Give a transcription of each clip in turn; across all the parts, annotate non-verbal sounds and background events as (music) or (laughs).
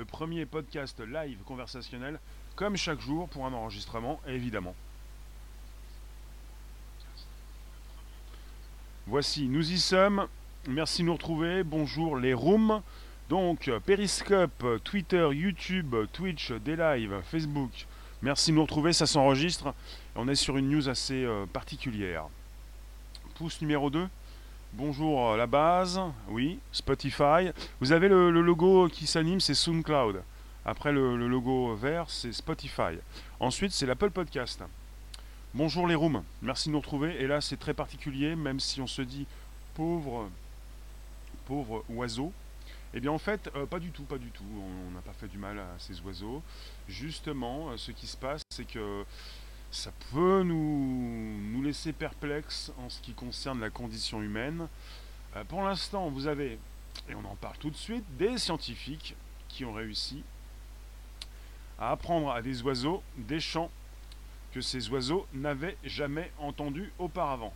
Le premier podcast live conversationnel, comme chaque jour pour un enregistrement, évidemment. Voici, nous y sommes. Merci de nous retrouver. Bonjour les rooms. Donc, Periscope, Twitter, YouTube, Twitch, des lives, Facebook. Merci de nous retrouver, ça s'enregistre. On est sur une news assez euh, particulière. Pouce numéro 2. Bonjour euh, la base, oui, Spotify. Vous avez le, logo qui s'anime, c'est SoundCloud. Après le, logo vert, c'est Spotify. Ensuite, c'est l'Apple Podcast. Bonjour les rooms, merci de nous retrouver. Et là, c'est très particulier, même si on se dit pauvre, pauvre oiseau. Eh bien en fait, euh, pas du tout, pas du tout. On n'a pas fait du mal à ces oiseaux. Justement, euh, ce qui se passe, c'est que ça peut nous, laisser perplexes en ce qui concerne la condition humaine. Euh, pour l'instant, vous avez, et on en parle tout de suite, des scientifiques qui ont réussi à apprendre à des oiseaux des chants que ces oiseaux n'avaient jamais entendus auparavant.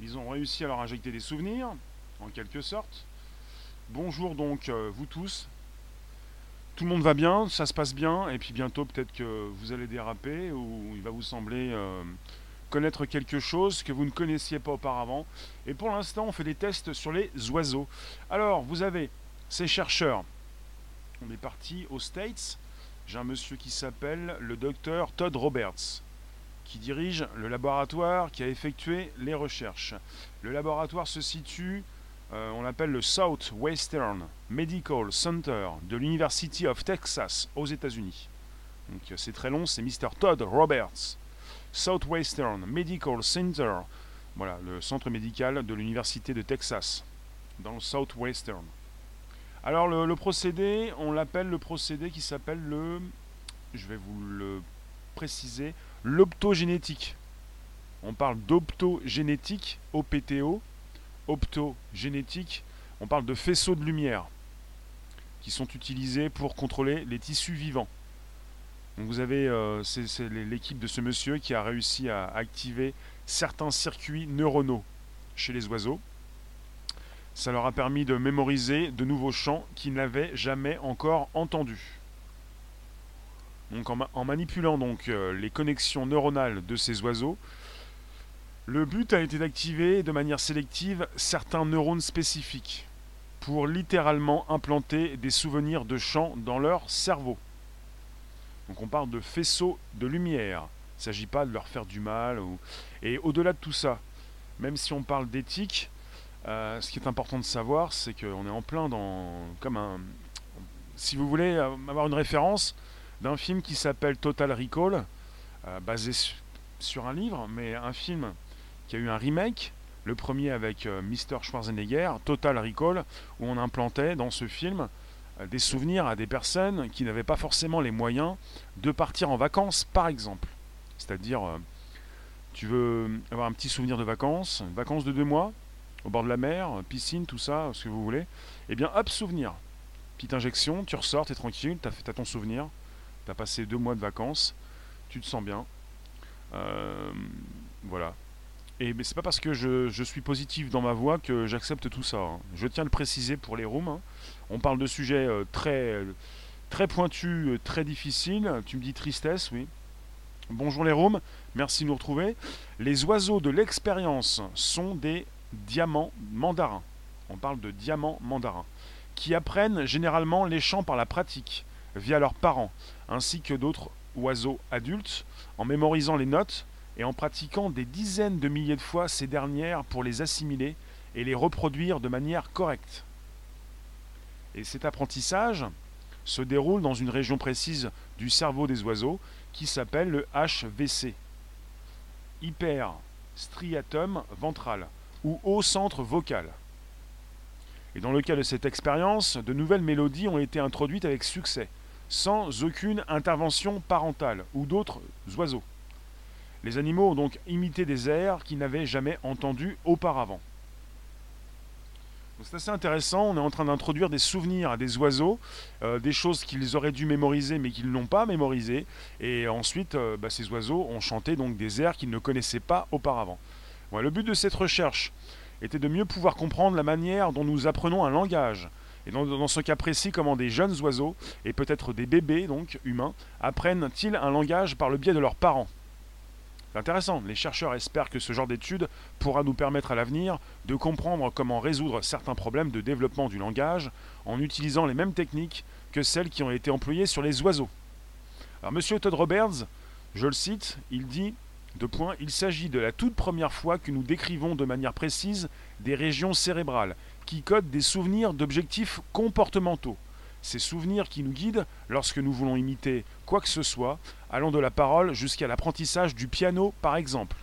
Ils ont réussi à leur injecter des souvenirs, en quelque sorte, Bonjour donc euh, vous tous. Tout le monde va bien, ça se passe bien, et puis bientôt peut-être que vous allez déraper ou il va vous sembler euh, connaître quelque chose que vous ne connaissiez pas auparavant. Et pour l'instant, on fait des tests sur les oiseaux. Alors, vous avez ces chercheurs. On est parti aux States. J'ai un monsieur qui s'appelle le docteur Todd Roberts, qui dirige le laboratoire qui a effectué les recherches. Le laboratoire se situe euh, on l'appelle le Southwestern Medical Center de l'University of Texas aux États-Unis. Donc euh, c'est très long, c'est Mr. Todd Roberts. Southwestern Medical Center, voilà, le centre médical de l'Université de Texas, dans le Southwestern. Alors le, le procédé, on l'appelle le procédé qui s'appelle le, je vais vous le préciser, l'optogénétique. On parle d'optogénétique, OPTO, optogénétique, on parle de faisceaux de lumière qui sont utilisés pour contrôler les tissus vivants. Vous avez euh, c'est l'équipe de ce monsieur qui a réussi à activer certains circuits neuronaux chez les oiseaux. Ça leur a permis de mémoriser de nouveaux chants qu'ils n'avaient jamais encore entendus. En, manipulant donc euh, les connexions neuronales de ces oiseaux, le but a été d'activer de manière sélective certains neurones spécifiques pour littéralement implanter des souvenirs de chants dans leur cerveau. Donc on parle de faisceaux de lumière. Il ne s'agit pas de leur faire du mal. Et au-delà de tout ça, même si on parle d'éthique, euh, ce qui est important de savoir, c'est qu'on est en plein dans... comme un... Si vous voulez avoir une référence d'un film qui s'appelle Total Recall, euh, basé sur un livre, mais un film qui a eu un remake, le premier avec euh, Mr. Schwarzenegger, Total Recall, où on implantait dans ce film euh, des souvenirs à des personnes qui n'avaient pas forcément les moyens de partir en vacances, par exemple. C'est-à-dire, euh, tu veux avoir un petit souvenir de vacances, vacances de deux mois, au bord de la mer, piscine, tout ça, ce que vous voulez. Eh bien, hop, souvenir. Petite injection, tu ressors, tu es tranquille, tu as, ton souvenir, tu as passé deux mois de vacances, tu te sens bien. voilà. Et c'est pas parce que je, suis positif dans ma voix que j'accepte tout ça. Hein. Je tiens à le préciser pour les rooms. Hein. On parle de sujets euh, très, très pointus, euh, très difficiles. Tu me dis tristesse, oui. Bonjour les rooms, merci de nous retrouver. Les oiseaux de l'expérience sont des diamants mandarins. On parle de diamants mandarins. Qui apprennent généralement les chants par la pratique, via leurs parents, ainsi que d'autres oiseaux adultes, en mémorisant les notes et en pratiquant des dizaines de milliers de fois ces dernières pour les assimiler et les reproduire de manière correcte. Et cet apprentissage se déroule dans une région précise du cerveau des oiseaux qui s'appelle le HVC, hyperstriatum ventral, ou haut centre vocal. Et dans le cas de cette expérience, de nouvelles mélodies ont été introduites avec succès, sans aucune intervention parentale ou d'autres oiseaux. Les animaux ont donc imité des airs qu'ils n'avaient jamais entendus auparavant. C'est assez intéressant, on est en train d'introduire des souvenirs à des oiseaux, euh, des choses qu'ils auraient dû mémoriser mais qu'ils n'ont pas mémorisées, et ensuite euh, bah, ces oiseaux ont chanté donc des airs qu'ils ne connaissaient pas auparavant. le but de cette recherche était de mieux pouvoir comprendre la manière dont nous apprenons un langage, Et dans, dans, ce cas précis, comment des jeunes oiseaux, et peut-être des bébés, donc humains, apprennent-ils un langage par le biais de leurs parents c'est intéressant. Les chercheurs espèrent que ce genre d'étude pourra nous permettre à l'avenir de comprendre comment résoudre certains problèmes de développement du langage en utilisant les mêmes techniques que celles qui ont été employées sur les oiseaux. Alors, Monsieur Todd Roberts, je le cite, il dit de point, il s'agit de la toute première fois que nous décrivons de manière précise des régions cérébrales qui codent des souvenirs d'objectifs comportementaux ces souvenirs qui nous guident lorsque nous voulons imiter quoi que ce soit, allant de la parole jusqu'à l'apprentissage du piano par exemple.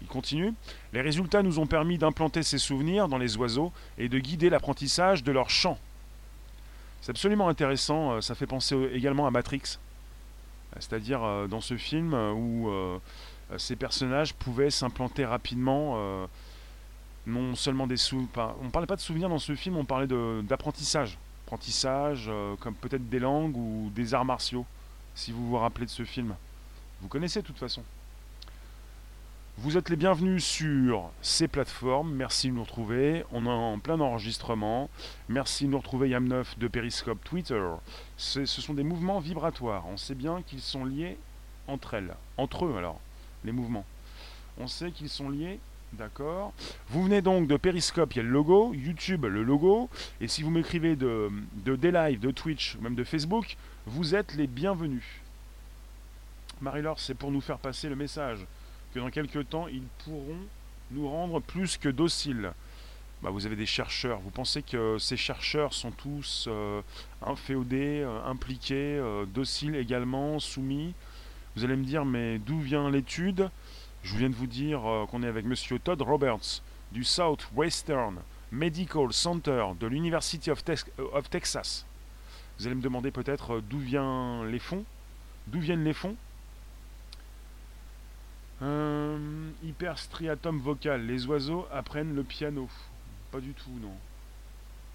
Il continue, les résultats nous ont permis d'implanter ces souvenirs dans les oiseaux et de guider l'apprentissage de leur chant. C'est absolument intéressant, euh, ça fait penser également à Matrix, c'est-à-dire euh, dans ce film euh, où ces personnages pouvaient s'implanter rapidement non seulement des souvenirs. On ne parlait pas de souvenirs dans ce film, on parlait d'apprentissage euh, comme peut-être des langues ou des arts martiaux, si vous vous rappelez de ce film. Vous connaissez de toute façon. Vous êtes les bienvenus sur ces plateformes. Merci de nous retrouver. On est en plein enregistrement. Merci de nous retrouver Yam9 de Periscope Twitter. Ce sont des mouvements vibratoires. On sait bien qu'ils sont liés entre elles. Entre eux alors, les mouvements. On sait qu'ils sont liés D'accord. Vous venez donc de Periscope, il y a le logo, YouTube, le logo. Et si vous m'écrivez de, de D-Live, de Twitch, même de Facebook, vous êtes les bienvenus. Marie-Laure, c'est pour nous faire passer le message que dans quelques temps, ils pourront nous rendre plus que dociles. Bah, vous avez des chercheurs. Vous pensez que ces chercheurs sont tous euh, inféodés, euh, impliqués, euh, dociles également, soumis? Vous allez me dire, mais d'où vient l'étude? Je viens de vous dire euh, qu'on est avec Monsieur Todd Roberts du Southwestern Medical Center de l'University of, of, Texas. Vous allez me demander peut-être euh, d'où viennent les fonds? D'où viennent les fonds? Euh, Hyperstriatum vocal. Les oiseaux apprennent le piano. Pas du tout, non.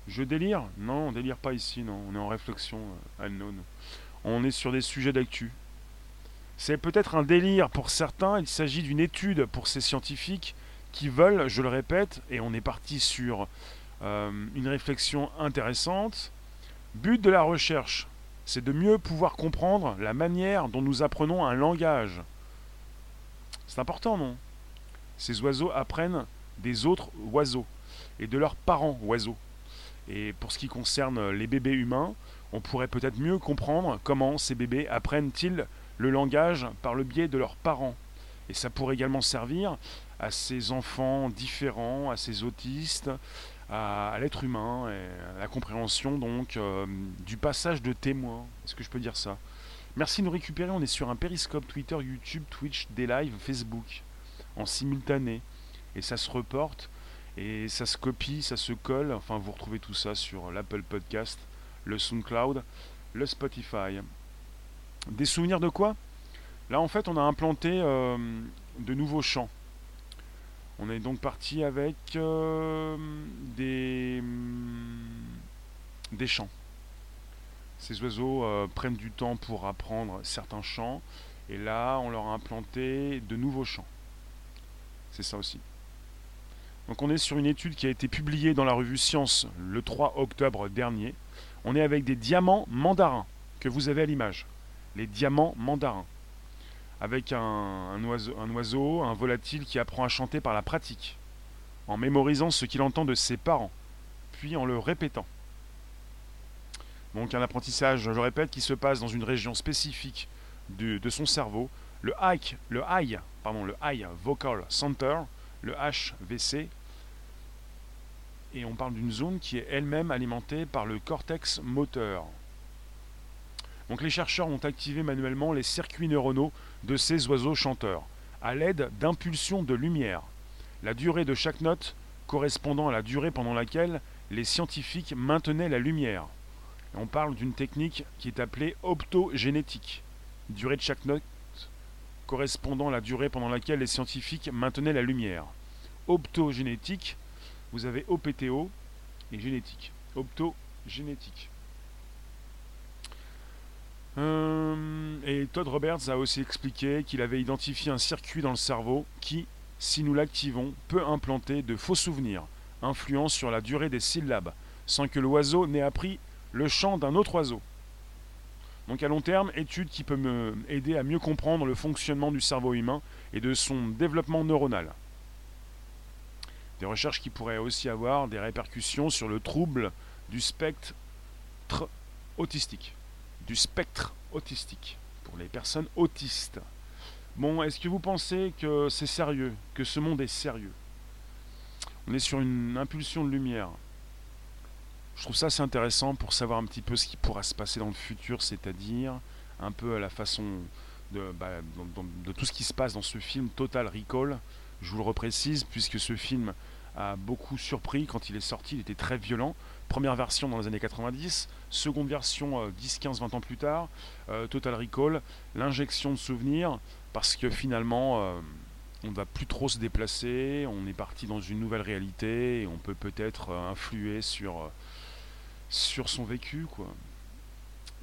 Je délire? Non, on délire pas ici, non. On est en réflexion euh, unknown. On est sur des sujets d'actu. C'est peut-être un délire pour certains, il s'agit d'une étude pour ces scientifiques qui veulent, je le répète, et on est parti sur euh, une réflexion intéressante, but de la recherche, c'est de mieux pouvoir comprendre la manière dont nous apprenons un langage. C'est important, non? Ces oiseaux apprennent des autres oiseaux et de leurs parents oiseaux. Et pour ce qui concerne les bébés humains, on pourrait peut-être mieux comprendre comment ces bébés apprennent-ils le langage par le biais de leurs parents. Et ça pourrait également servir à ces enfants différents, à ces autistes, à, l'être humain, et à la compréhension donc euh, du passage de témoins. Est-ce que je peux dire ça? Merci de nous récupérer, on est sur un périscope Twitter, YouTube, Twitch, des lives, Facebook, en simultané. Et ça se reporte, et ça se copie, ça se colle. Enfin, vous retrouvez tout ça sur l'Apple Podcast, le SoundCloud, le Spotify. Des souvenirs de quoi? Là, en fait, on a implanté euh, de nouveaux champs. On est donc parti avec euh, des, des champs. Ces oiseaux euh, prennent du temps pour apprendre certains chants. Et là, on leur a implanté de nouveaux champs. C'est ça aussi. Donc on est sur une étude qui a été publiée dans la revue Science le 3 octobre dernier. On est avec des diamants mandarins que vous avez à l'image les diamants mandarins, avec un, oiseau, un volatile qui apprend à chanter par la pratique, en mémorisant ce qu'il entend de ses parents, puis en le répétant. Donc un apprentissage, je répète, qui se passe dans une région spécifique de, son cerveau, le HVC, le high, pardon, le high vocal center, le HVC, et on parle d'une zone qui est elle-même alimentée par le cortex moteur. Donc les chercheurs ont activé manuellement les circuits neuronaux de ces oiseaux chanteurs, à l'aide d'impulsions de lumière. La durée de chaque note correspondant à la durée pendant laquelle les scientifiques maintenaient la lumière. on parle d'une technique qui est appelée optogénétique. Durée de chaque note correspondant à la durée pendant laquelle les scientifiques maintenaient la lumière. Optogénétique, vous avez OPTO et génétique. Optogénétique. Euh, et Todd Roberts a aussi expliqué qu'il avait identifié un circuit dans le cerveau qui, si nous l'activons, peut implanter de faux souvenirs, influant sur la durée des syllabes, sans que l'oiseau n'ait appris le chant d'un autre oiseau. Donc à long terme, étude qui peut me aider à mieux comprendre le fonctionnement du cerveau humain et de son développement neuronal. Des recherches qui pourraient aussi avoir des répercussions sur le trouble du spectre autistique. Du spectre autistique, pour les personnes autistes. Bon, est-ce que vous pensez que c'est sérieux, que ce monde est sérieux? On est sur une impulsion de lumière. Je trouve ça assez intéressant pour savoir un petit peu ce qui pourra se passer dans le futur, c'est-à-dire un peu à la façon de, bah, tout ce qui se passe dans ce film Total Recall. Je vous le reprécise, puisque ce film a beaucoup surpris quand il est sorti, il était très violent. Première version dans les années 90, seconde version 10, 15, 20 ans plus tard, euh, Total Recall, l'injection de souvenirs, parce que finalement, euh, on ne va plus trop se déplacer, on est parti dans une nouvelle réalité, on peut peut-être euh, influer sur sur son vécu, quoi.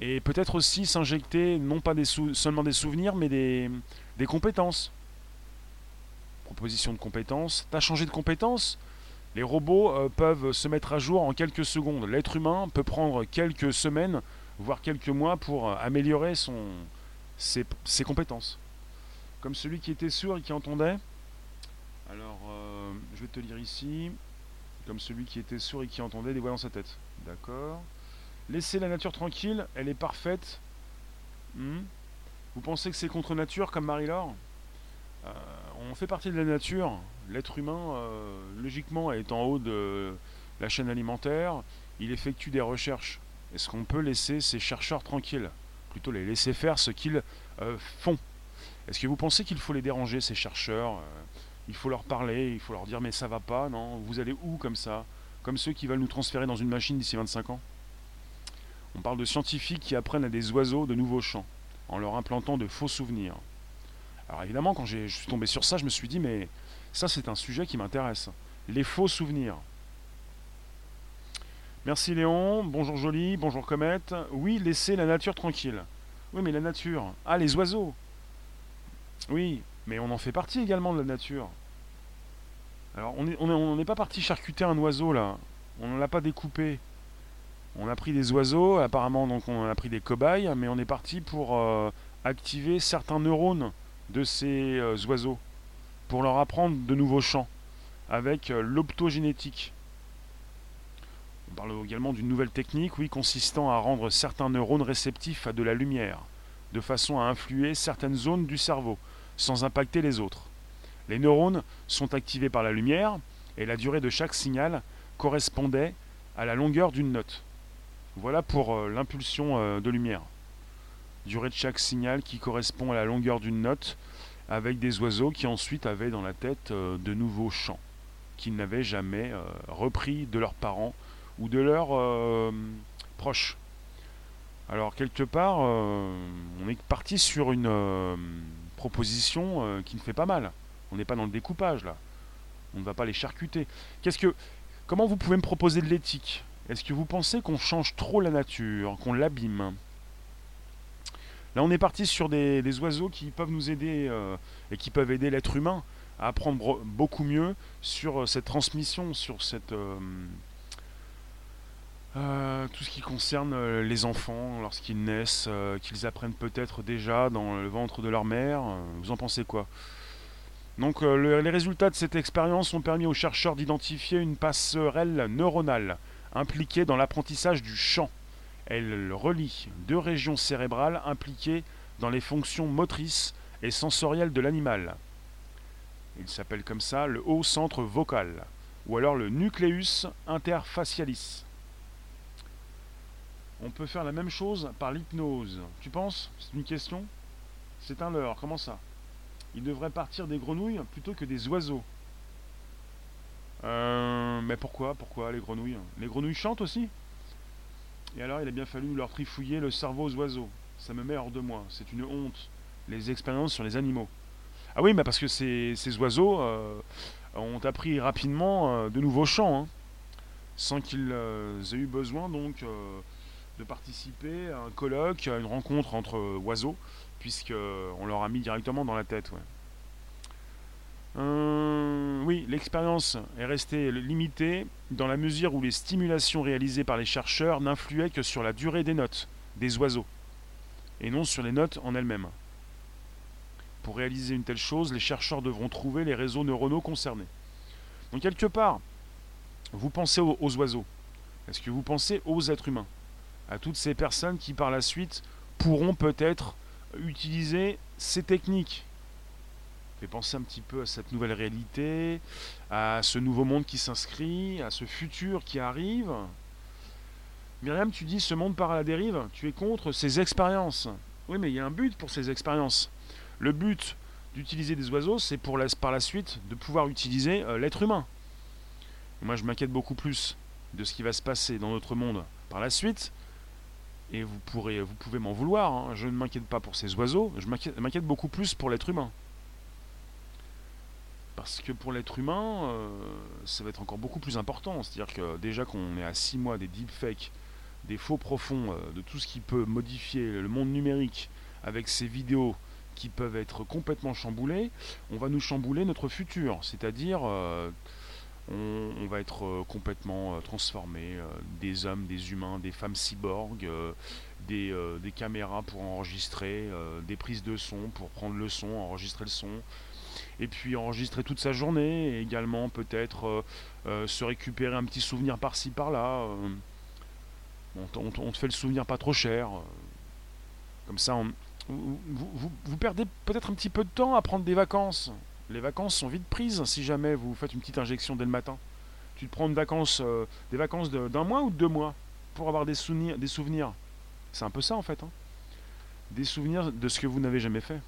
Et peut-être aussi s'injecter, non pas seulement des souvenirs, mais des, des compétences. Proposition de compétences. T'as changé de compétences Les robots euh, peuvent se mettre à jour en quelques secondes. L'être humain peut prendre quelques semaines, voire quelques mois pour euh, améliorer son, ses, compétences. Comme celui qui était sourd et qui entendait. Alors, euh, je vais te lire ici. Comme celui qui était sourd et qui entendait des voix dans sa tête. D'accord. Laissez la nature tranquille, elle est parfaite. Hmm. Vous pensez que c'est contre nature comme Marie-Laure? On fait partie de la nature. L'être humain, euh, logiquement, est en haut de la chaîne alimentaire. Il effectue des recherches. Est-ce qu'on peut laisser ces chercheurs tranquilles Plutôt les laisser faire ce qu'ils euh, font? Est-ce que vous pensez qu'il faut les déranger, ces chercheurs Il faut leur parler, il faut leur dire mais ça va pas, non? Vous allez où comme ça? Comme ceux qui veulent nous transférer dans une machine d'ici 25 ans? On parle de scientifiques qui apprennent à des oiseaux de nouveaux chants, en leur implantant de faux souvenirs. Alors évidemment, quand je suis tombé sur ça, je me suis dit, mais ça c'est un sujet qui m'intéresse. Les faux souvenirs. Merci Léon, bonjour Jolie, bonjour Comète. Oui, laissez la nature tranquille. Oui, mais la nature. Ah, les oiseaux. Oui, mais on en fait partie également de la nature. Alors, on n'est pas parti charcuter un oiseau là. On ne l'a pas découpé. On a pris des oiseaux, apparemment, donc on a pris des cobayes, mais on est parti pour euh, activer certains neurones de ces euh, oiseaux, pour leur apprendre de nouveaux chants, avec euh, l'optogénétique. On parle également d'une nouvelle technique, oui, consistant à rendre certains neurones réceptifs à de la lumière, de façon à influer certaines zones du cerveau, sans impacter les autres. Les neurones sont activés par la lumière et la durée de chaque signal correspondait à la longueur d'une note. Voilà pour euh, l'impulsion euh, de lumière. Durée de chaque signal qui correspond à la longueur d'une note avec des oiseaux qui ensuite avaient dans la tête euh, de nouveaux chants qu'ils n'avaient jamais repris de leurs parents ou de leurs proches. Alors quelque part, on est parti sur une proposition qui ne fait pas mal. On n'est pas dans le découpage là. On ne va pas les charcuter. Qu'est-ce que, comment vous pouvez me proposer de l'éthique? Est-ce que vous pensez qu'on change trop la nature, qu'on l'abîme? Là, on est parti sur des, oiseaux qui peuvent nous aider euh, et qui peuvent aider l'être humain à apprendre beaucoup mieux sur euh, cette transmission, sur cette euh, tout ce qui concerne les enfants lorsqu'ils naissent, qu'ils apprennent peut-être déjà dans le ventre de leur mère. Vous en pensez quoi? Donc les résultats de cette expérience ont permis aux chercheurs d'identifier une passerelle neuronale impliquée dans l'apprentissage du chant. Elle relie deux régions cérébrales impliquées dans les fonctions motrices et sensorielles de l'animal. Il s'appelle comme ça le haut centre vocal, ou alors le nucleus interfacialis. On peut faire la même chose par l'hypnose. Tu penses? C'est une question? C'est un leurre. Comment ça? Il devrait partir des grenouilles plutôt que des oiseaux. Euh, mais pourquoi? Pourquoi les grenouilles? Les grenouilles chantent aussi? Et alors il a bien fallu leur trifouiller le cerveau aux oiseaux. Ça me met hors de moi, c'est une honte. Les expériences sur les animaux. Ah oui, mais parce que ces, oiseaux euh, ont appris rapidement euh, de nouveaux chants, hein, sans qu'ils aient eu besoin donc de participer à un colloque, à une rencontre entre oiseaux puisqu'on leur a mis directement dans la tête. Euh, oui, l'expérience est restée limitée dans la mesure où les stimulations réalisées par les chercheurs n'influaient que sur la durée des notes des oiseaux, et non sur les notes en elles-mêmes. Pour réaliser une telle chose, les chercheurs devront trouver les réseaux neuronaux concernés. Donc quelque part, vous pensez aux, oiseaux. Est-ce que vous pensez aux êtres humains? À toutes ces personnes qui par la suite pourront peut-être utiliser ces techniques. Fait penser un petit peu à cette nouvelle réalité, à ce nouveau monde qui s'inscrit, à ce futur qui arrive. Myriam, tu dis ce monde part à la dérive, tu es contre ces expériences. Oui, mais il y a un but pour ces expériences. Le but d'utiliser des oiseaux, c'est pour par la suite de pouvoir utiliser euh, l'être humain. moi, je m'inquiète beaucoup plus de ce qui va se passer dans notre monde par la suite. Et vous, pourrez, vous pouvez m'en vouloir. Hein. Je ne m'inquiète pas pour ces oiseaux. Je m'inquiète beaucoup plus pour l'être humain. Parce que pour l'être humain, euh, ça va être encore beaucoup plus important. C'est-à-dire que déjà qu'on est à 6 mois des deepfakes, des faux profonds, euh, de tout ce qui peut modifier le monde numérique avec ces vidéos qui peuvent être complètement chamboulées, on va nous chambouler notre futur. C'est-à-dire, euh, on, va être euh, complètement transformé, des hommes, des humains, des femmes cyborgs, des, des, caméras pour enregistrer, des prises de son pour prendre le son, enregistrer le son. Et puis enregistrer toute sa journée, également peut-être se récupérer un petit souvenir par-ci par-là. On, te fait le souvenir pas trop cher. Comme ça, vous, perdez peut-être un petit peu de temps à prendre des vacances. Les vacances sont vite prises si jamais vous faites une petite injection dès le matin. Tu te prends une vacance, euh, des vacances d'un mois ou de deux mois pour avoir des souvenirs. Des souvenirs. C'est un peu ça en fait. Hein. Des souvenirs de ce que vous n'avez jamais fait.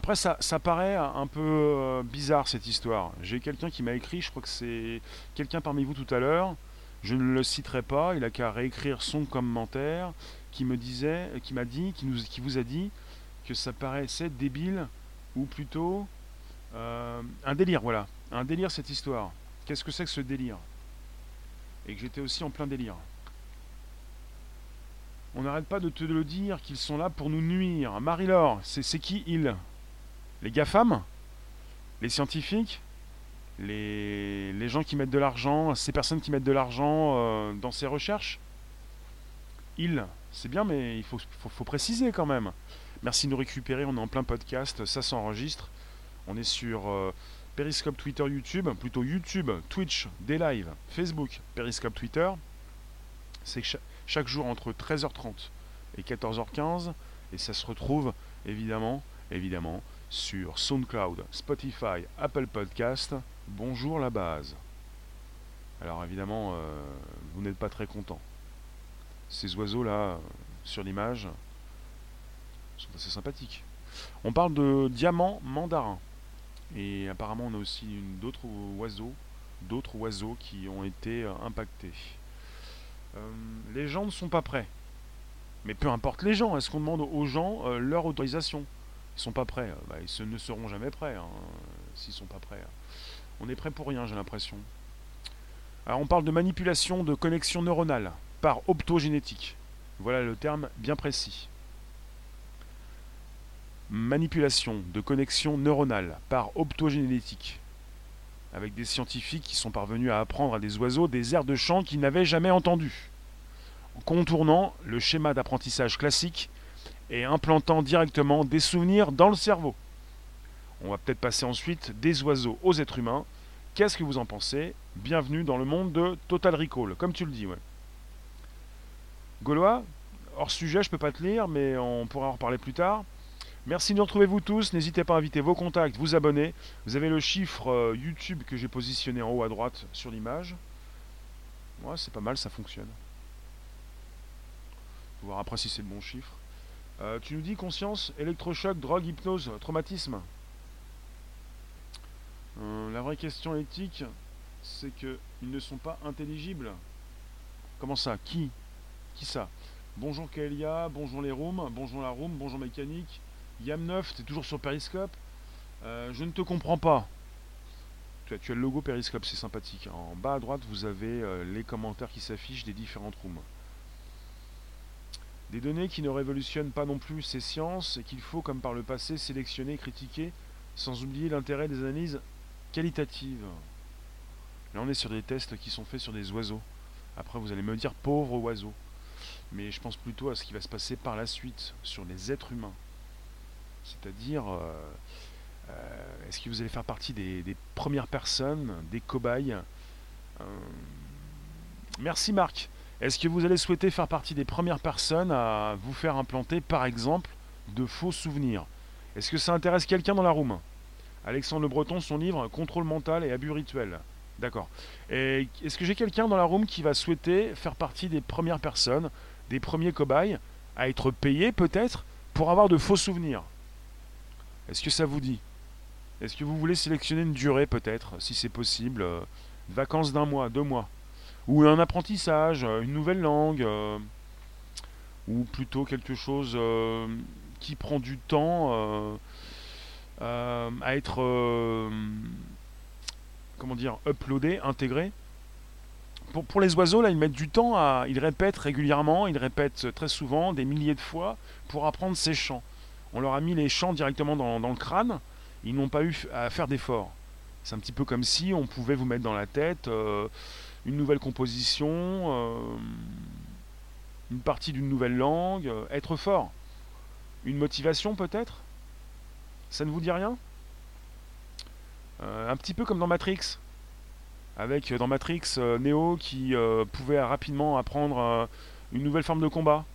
Après, ça, ça paraît un peu euh, bizarre cette histoire. J'ai quelqu'un qui m'a écrit, je crois que c'est quelqu'un parmi vous tout à l'heure, je ne le citerai pas, il a qu'à réécrire son commentaire qui me disait, qui m'a dit, qui, nous, qui vous a dit que ça paraissait débile ou plutôt euh, un délire, voilà, un délire cette histoire. Qu'est-ce que c'est que ce délire? Et que j'étais aussi en plein délire. On n'arrête pas de te le dire qu'ils sont là pour nous nuire. Marie-Laure, c'est qui ils Les GAFAM Les scientifiques les, gens qui mettent de l'argent, ces personnes qui mettent de l'argent euh, dans ces recherches Ils, c'est bien, mais il faut, préciser quand même. Merci de nous récupérer, on est en plein podcast, ça s'enregistre. On est sur euh, Periscope, Twitter, YouTube, plutôt YouTube, Twitch, des lives, Facebook, Periscope, Twitter. C'est chaque jour entre 13h30 et 14h15, et ça se retrouve évidemment, évidemment, sur SoundCloud, Spotify, Apple Podcast, Bonjour la base. Alors évidemment, euh, vous n'êtes pas très content. Ces oiseaux-là, euh, sur l'image, sont assez sympathiques. On parle de diamants mandarins. Et apparemment, on a aussi d'autres oiseaux, d'autres oiseaux qui ont été euh, impactés. les gens ne sont pas prêts. Mais peu importe les gens, est-ce qu'on demande aux gens leur autorisation? Sont pas prêts. Bah, ils ne seront jamais prêts hein, s'ils sont pas prêts. On est prêt pour rien, j'ai l'impression. Alors on parle de manipulation de connexion neuronale par optogénétique. Voilà le terme bien précis. Manipulation de connexion neuronale par optogénétique. Avec des scientifiques qui sont parvenus à apprendre à des oiseaux des airs de chant qu'ils n'avaient jamais entendus. En contournant le schéma d'apprentissage classique et implantant directement des souvenirs dans le cerveau. On va peut-être passer ensuite des oiseaux aux êtres humains. Qu'est-ce que vous en pensez? Bienvenue dans le monde de Total Recall, comme tu le dis, ouais. Gaulois, hors sujet, je peux pas te lire, mais on pourra en reparler plus tard. Merci de nous retrouver vous tous. N'hésitez pas à inviter vos contacts, vous abonner. Vous avez le chiffre euh, YouTube que j'ai positionné en haut à droite sur l'image. Ouais, c'est pas mal, ça fonctionne. On va voir après si c'est le bon chiffre. Euh, tu nous dis conscience, électrochoc, drogue, hypnose, traumatisme. Euh, la vraie question éthique, c'est qu'ils ne sont pas intelligibles. Comment ça? Qui? Qui ça? Bonjour Kaelia, bonjour les rooms, bonjour la room, bonjour mécanique. Yam9, t'es toujours sur Periscope? Euh, Je ne te comprends pas. Tu as, tu as, le logo Periscope, c'est sympathique. En bas à droite, vous avez les commentaires qui s'affichent des différentes rooms. Des données qui ne révolutionnent pas non plus ces sciences et qu'il faut, comme par le passé, sélectionner critiquer, sans oublier l'intérêt des analyses qualitative. Là, on est sur des tests qui sont faits sur des oiseaux. Après, vous allez me dire pauvre oiseau. Mais je pense plutôt à ce qui va se passer par la suite sur les êtres humains. C'est-à-dire, euh, euh, est-ce que vous allez faire partie des, premières personnes, des cobayes euh, Merci Marc. Est-ce que vous allez souhaiter faire partie des premières personnes à vous faire implanter, par exemple, de faux souvenirs? Est-ce que ça intéresse quelqu'un dans la room? Alexandre Le Breton, son livre Contrôle mental et abus rituel. D'accord. Est-ce que j'ai quelqu'un dans la room qui va souhaiter faire partie des premières personnes, des premiers cobayes, à être payé peut-être pour avoir de faux souvenirs? Est-ce que ça vous dit? Est-ce que vous voulez sélectionner une durée peut-être, si c'est possible? Euh, Vacances d'un mois, deux mois? Ou un apprentissage, euh, une nouvelle langue euh, Ou plutôt quelque chose qui prend du temps à être comment dire, uploadé, intégré. Pour, pour, les oiseaux, là, ils mettent du temps à. Ils répètent régulièrement, ils répètent très souvent, des milliers de fois, pour apprendre ces chants. On leur a mis les chants directement dans, le crâne, ils n'ont pas eu à faire d'efforts. C'est un petit peu comme si on pouvait vous mettre dans la tête euh, une nouvelle composition, euh, une partie d'une nouvelle langue, euh, être fort. Une motivation peut-être? Ça ne vous dit rien? Euh, un petit peu comme dans Matrix. Avec dans Matrix Neo qui pouvait rapidement apprendre une nouvelle forme de combat,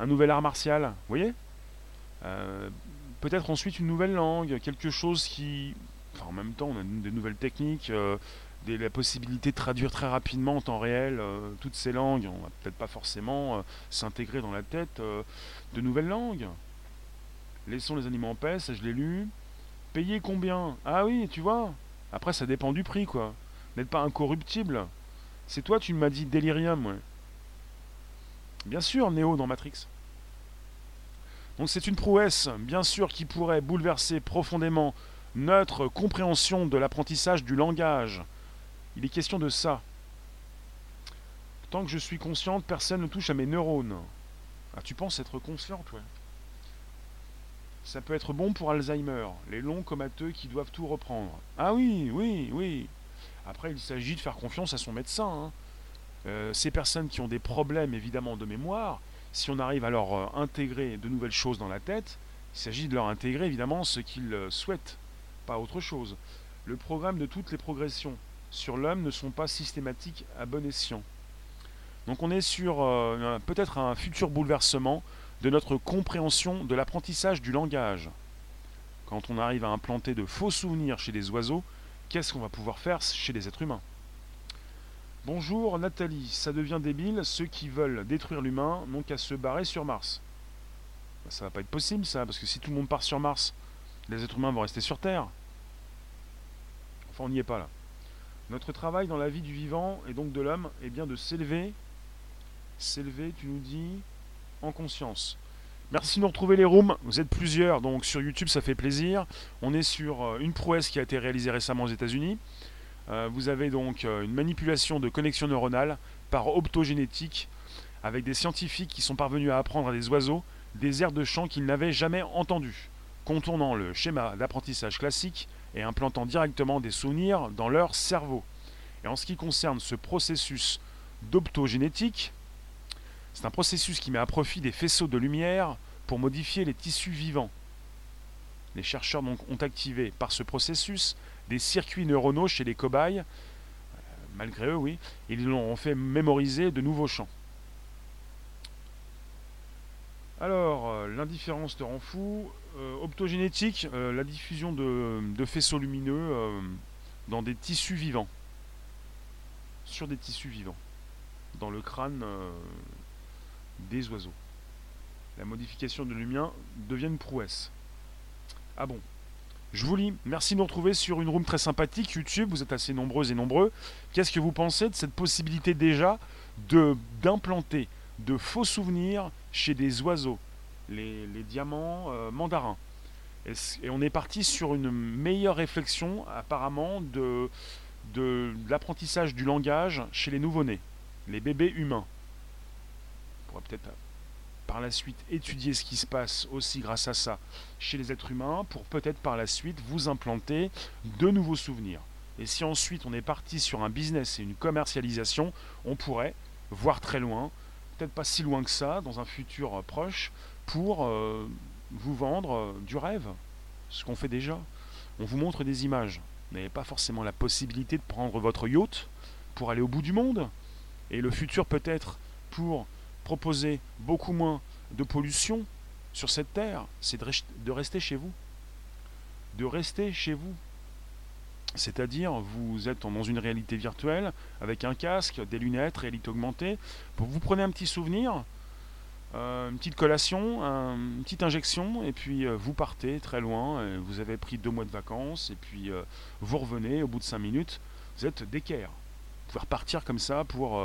un nouvel art martial. Vous voyez? Peut-être ensuite une nouvelle langue, quelque chose qui. Enfin, en même temps, on a des nouvelles techniques, la possibilité de traduire très rapidement en temps réel toutes ces langues. On va peut-être pas forcément s'intégrer dans la tête de nouvelles langues. Laissons les animaux en paix, ça je l'ai lu. Payer combien? Ah oui, tu vois. Après, ça dépend du prix, quoi. N'êtes pas incorruptible. C'est toi, tu m'as dit délirium, ouais. Bien sûr, Néo dans Matrix. Donc c'est une prouesse, bien sûr, qui pourrait bouleverser profondément notre compréhension de l'apprentissage du langage. Il est question de ça. Tant que je suis consciente, personne ne touche à mes neurones. Ah, tu penses être consciente, ouais. Ça peut être bon pour Alzheimer, les longs comateux qui doivent tout reprendre. Ah oui, oui, oui. Après, il s'agit de faire confiance à son médecin. Hein. Euh, ces personnes qui ont des problèmes évidemment de mémoire, si on arrive à leur euh, intégrer de nouvelles choses dans la tête, il s'agit de leur intégrer évidemment ce qu'ils euh, souhaitent, pas autre chose. Le programme de toutes les progressions sur l'homme ne sont pas systématiques à bon escient. Donc on est sur peut-être un futur bouleversement de notre compréhension de l'apprentissage du langage. Quand on arrive à implanter de faux souvenirs chez les oiseaux, qu'est-ce qu'on va pouvoir faire chez les êtres humains? Bonjour Nathalie, ça devient débile, ceux qui veulent détruire l'humain n'ont qu'à se barrer sur Mars. Bah, ça va pas être possible ça, parce que si tout le monde part sur Mars, les êtres humains vont rester sur Terre. Enfin on n'y est pas là. Notre travail dans la vie du vivant et donc de l'homme est bien de s'élever. S'élever, tu nous dis, en conscience. Merci de nous retrouver les rooms. Vous êtes plusieurs, donc sur YouTube, ça fait plaisir. On est sur euh, une prouesse qui a été réalisée récemment aux États-Unis. Euh, vous avez donc euh, une manipulation de connexion neuronale par optogénétique avec des scientifiques qui sont parvenus à apprendre à des oiseaux des airs de chant qu'ils n'avaient jamais entendus, contournant le schéma d'apprentissage classique et implantant directement des souvenirs dans leur cerveau. Et en ce qui concerne ce processus d'optogénétique, c'est un processus qui met à profit des faisceaux de lumière pour modifier les tissus vivants. Les chercheurs ont activé par ce processus des circuits neuronaux chez les cobayes, euh, malgré eux, oui, ils ont fait mémoriser de nouveaux champs. Alors, euh, l'indifférence te rend fou. Euh, optogénétique, la diffusion de, faisceaux lumineux dans des tissus vivants. Sur des tissus vivants. Dans le crâne des oiseaux. La modification de lumière devient une prouesse. Ah bon Je vous lis. Merci de nous retrouver sur une room très sympathique, YouTube. Vous êtes assez nombreux et nombreux. Qu'est-ce que vous pensez de cette possibilité déjà de d'implanter de faux souvenirs chez des oiseaux, les, diamants euh, mandarins et, on est parti sur une meilleure réflexion apparemment de, de l'apprentissage du langage chez les nouveau-nés, les bébés humains pourra peut-être par la suite étudier ce qui se passe aussi grâce à ça chez les êtres humains pour peut-être par la suite vous implanter de nouveaux souvenirs. et si ensuite on est parti sur un business et une commercialisation, on pourrait voir très loin, pas si loin que ça, dans un futur euh, proche, pour euh, vous vendre euh, du rêve, ce qu'on fait déjà. On vous montre des images. Vous n'avez pas forcément la possibilité de prendre votre yacht pour aller au bout du monde. Et le futur peut-être pour proposer beaucoup moins de pollution sur cette terre, c'est de rester chez vous. De rester chez vous. C'est-à-dire, vous êtes dans une réalité virtuelle, avec un casque, des lunettes, réalité augmentée. Vous prenez un petit souvenir, euh, une petite collation, une petite injection, et puis euh, vous partez très loin. vous avez pris deux mois de vacances, et puis euh, vous revenez au bout de cinq minutes. Vous êtes d'équerre. Vous pouvez repartir comme ça pour,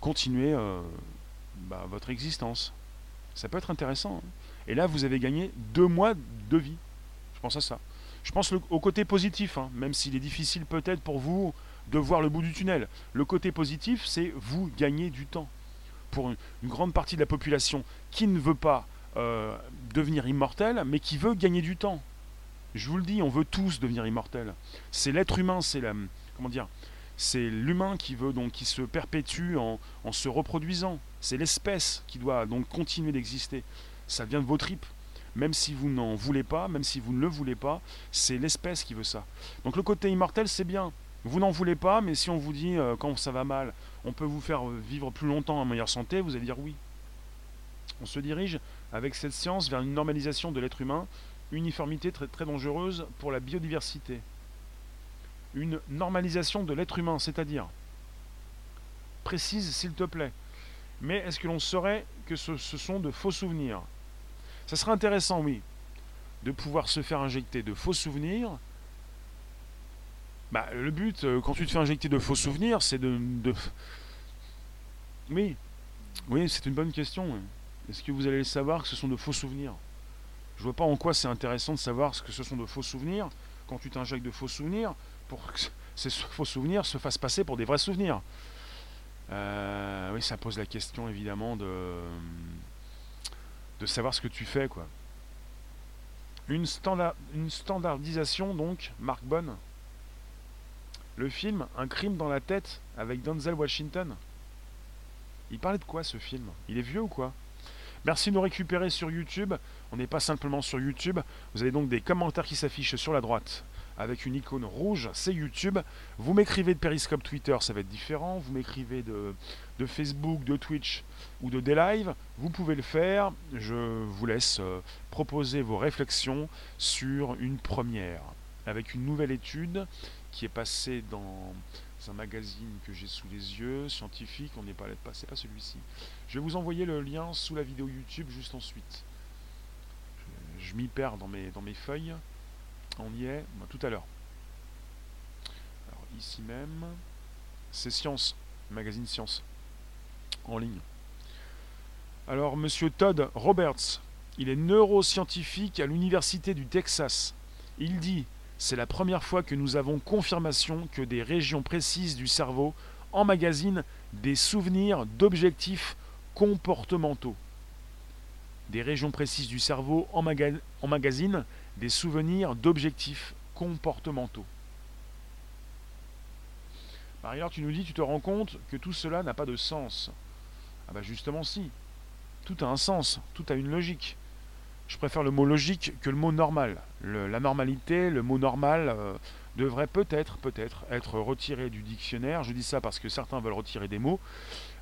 continuer bah, votre existence. Ça peut être intéressant. Hein. Et là, vous avez gagné deux mois de vie. Je pense à ça. Je pense au côté positif, hein, même s'il est difficile peut-être pour vous de voir le bout du tunnel. Le côté positif, c'est vous gagner du temps. Pour une, grande partie de la population qui ne veut pas euh, devenir immortel, mais qui veut gagner du temps. Je vous le dis, on veut tous devenir immortel. C'est l'être humain, c'est la, comment dire, c'est l'humain qui veut donc qui se perpétue en, en se reproduisant. C'est l'espèce qui doit donc continuer d'exister. Ça vient de vos tripes même si vous n'en voulez pas, même si vous ne le voulez pas, c'est l'espèce qui veut ça. Donc le côté immortel, c'est bien. Vous n'en voulez pas, mais si on vous dit euh, quand ça va mal, on peut vous faire euh, vivre plus longtemps en meilleure santé, vous allez dire oui. On se dirige avec cette science vers une normalisation de l'être humain, uniformité très, très dangereuse pour la biodiversité. Une normalisation de l'être humain, c'est-à-dire, précise s'il te plaît, mais est-ce que l'on saurait que ce sont de faux souvenirs? Ça serait intéressant, oui, de pouvoir se faire injecter de faux souvenirs. Bah, le but, euh, quand tu te fais injecter de faux souvenirs, c'est de, Oui, oui, c'est une bonne question. Est-ce que vous allez savoir que ce sont de faux souvenirs? Je vois pas en quoi c'est intéressant de savoir ce que ce sont de faux souvenirs quand tu t'injectes de faux souvenirs pour que ces faux souvenirs se fassent passer pour des vrais souvenirs. Euh, oui, ça pose la question évidemment de de savoir ce que tu fais, quoi. Une, standard, une standardisation, donc, Mark Bonne. Le film Un crime dans la tête avec Denzel Washington. Il parlait de quoi ce film? Il est vieux ou quoi? Merci de nous récupérer sur YouTube. On n'est pas simplement sur YouTube. Vous avez donc des commentaires qui s'affichent sur la droite avec une icône rouge, c'est YouTube. Vous m'écrivez de Periscope Twitter, ça va être différent. Vous m'écrivez de, de, Facebook, de Twitch ou de Daylive, vous pouvez le faire. Je vous laisse euh, proposer vos réflexions sur une première, avec une nouvelle étude qui est passée dans un magazine que j'ai sous les yeux, scientifique, on n'est pas là, c'est pas celui-ci. Je vais vous envoyer le lien sous la vidéo YouTube juste ensuite. Je, m'y perds dans mes, dans mes feuilles. On y est tout à l'heure. Alors ici même, c'est Science, magazine Science, en ligne. Alors Monsieur Todd Roberts, il est neuroscientifique à l'Université du Texas. Il dit c'est la première fois que nous avons confirmation que des régions précises du cerveau emmagasinent des souvenirs d'objectifs comportementaux. Des régions précises du cerveau emmagasinent des souvenirs d'objectifs comportementaux. Par ailleurs, tu nous dis, tu te rends compte que tout cela n'a pas de sens. Ah bah justement si. Tout a un sens, tout a une logique. Je préfère le mot logique que le mot normal. la normalité, le mot normal euh, devrait peut-être, peut-être être retiré du dictionnaire. Je dis ça parce que certains veulent retirer des mots.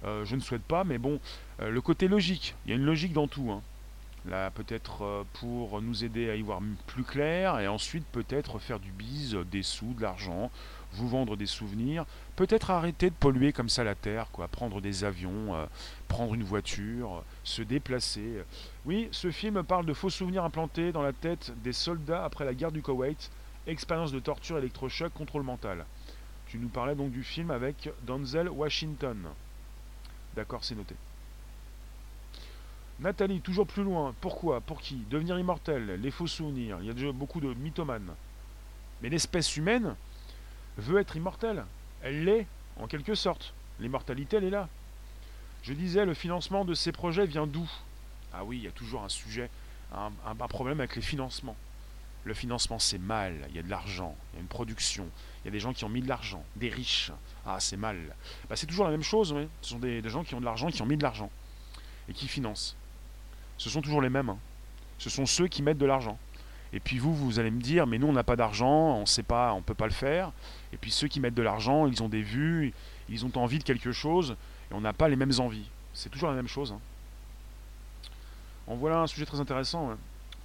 Euh, je ne souhaite pas, mais bon, euh, le côté logique. Il y a une logique dans tout. Hein là peut-être euh, pour nous aider à y voir plus clair et ensuite peut-être faire du bise, des sous, de l'argent, vous vendre des souvenirs, peut-être arrêter de polluer comme ça la terre, quoi, prendre des avions, euh, prendre une voiture, se déplacer. Oui, ce film parle de faux souvenirs implantés dans la tête des soldats après la guerre du Koweït, expérience de torture électrochoc, contrôle mental. Tu nous parlais donc du film avec Denzel Washington. D'accord, c'est noté. Nathalie, toujours plus loin. Pourquoi? Pour qui? Devenir immortel, les faux souvenirs. Il y a déjà beaucoup de mythomanes. Mais l'espèce humaine veut être immortelle. Elle l'est, en quelque sorte. L'immortalité, elle est là. Je disais, le financement de ces projets vient d'où? Ah oui, il y a toujours un sujet, un, problème avec les financements. Le financement, c'est mal. Il y a de l'argent, il y a une production, il y a des gens qui ont mis de l'argent, des riches. Ah, c'est mal. Bah, c'est toujours la même chose. Ce sont des, gens qui ont de l'argent, qui ont mis de l'argent et qui financent. Ce sont toujours les mêmes. Hein. Ce sont ceux qui mettent de l'argent. Et puis vous, vous allez me dire, mais nous, on n'a pas d'argent, on sait pas, on peut pas le faire. Et puis ceux qui mettent de l'argent, ils ont des vues, ils ont envie de quelque chose, et on n'a pas les mêmes envies. C'est toujours la même chose. Hein. En voilà un sujet très intéressant.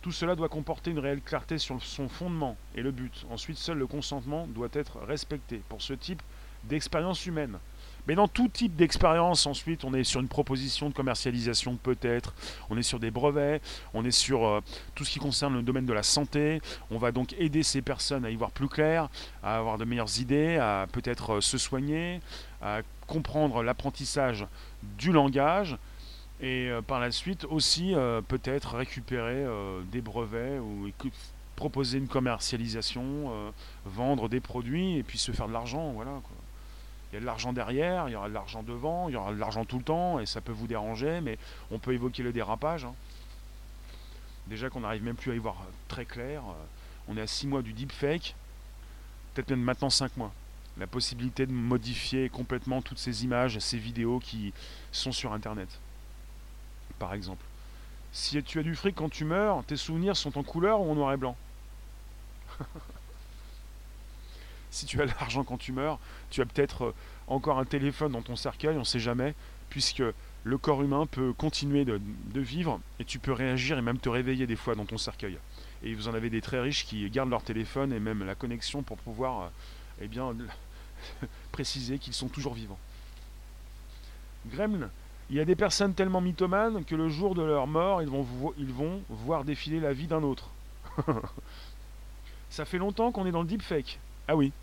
Tout cela doit comporter une réelle clarté sur son fondement et le but. Ensuite, seul le consentement doit être respecté pour ce type d'expérience humaine. Mais dans tout type d'expérience, ensuite, on est sur une proposition de commercialisation peut-être, on est sur des brevets, on est sur euh, tout ce qui concerne le domaine de la santé. On va donc aider ces personnes à y voir plus clair, à avoir de meilleures idées, à peut-être euh, se soigner, à comprendre l'apprentissage du langage et euh, par la suite aussi peut-être récupérer des brevets ou proposer une commercialisation, vendre des produits et puis se faire de l'argent, voilà quoi. A de l'argent derrière, il y aura de l'argent devant, il y aura de l'argent tout le temps, et ça peut vous déranger, mais on peut évoquer le dérapage. Hein. Déjà qu'on n'arrive même plus à y voir très clair. Euh, on est à 6 mois du deepfake, peut-être même maintenant 5 mois. La possibilité de modifier complètement toutes ces images, ces vidéos qui sont sur Internet. Par exemple. Si tu as du fric quand tu meurs, tes souvenirs sont en couleur ou en noir et blanc? (laughs) si tu as l'argent quand tu meurs, tu as peut-être euh, encore un téléphone dans ton cercueil, on ne sait jamais, puisque le corps humain peut continuer de, vivre et tu peux réagir et même te réveiller des fois dans ton cercueil. Et vous en avez des très riches qui gardent leur téléphone et même la connexion pour pouvoir euh, eh bien, (laughs) préciser qu'ils sont toujours vivants. Gremlin, il y a des personnes tellement mythomanes que le jour de leur mort, ils vont, ils vont voir défiler la vie d'un autre. (laughs) Ça fait longtemps qu'on est dans le deepfake. Ah oui.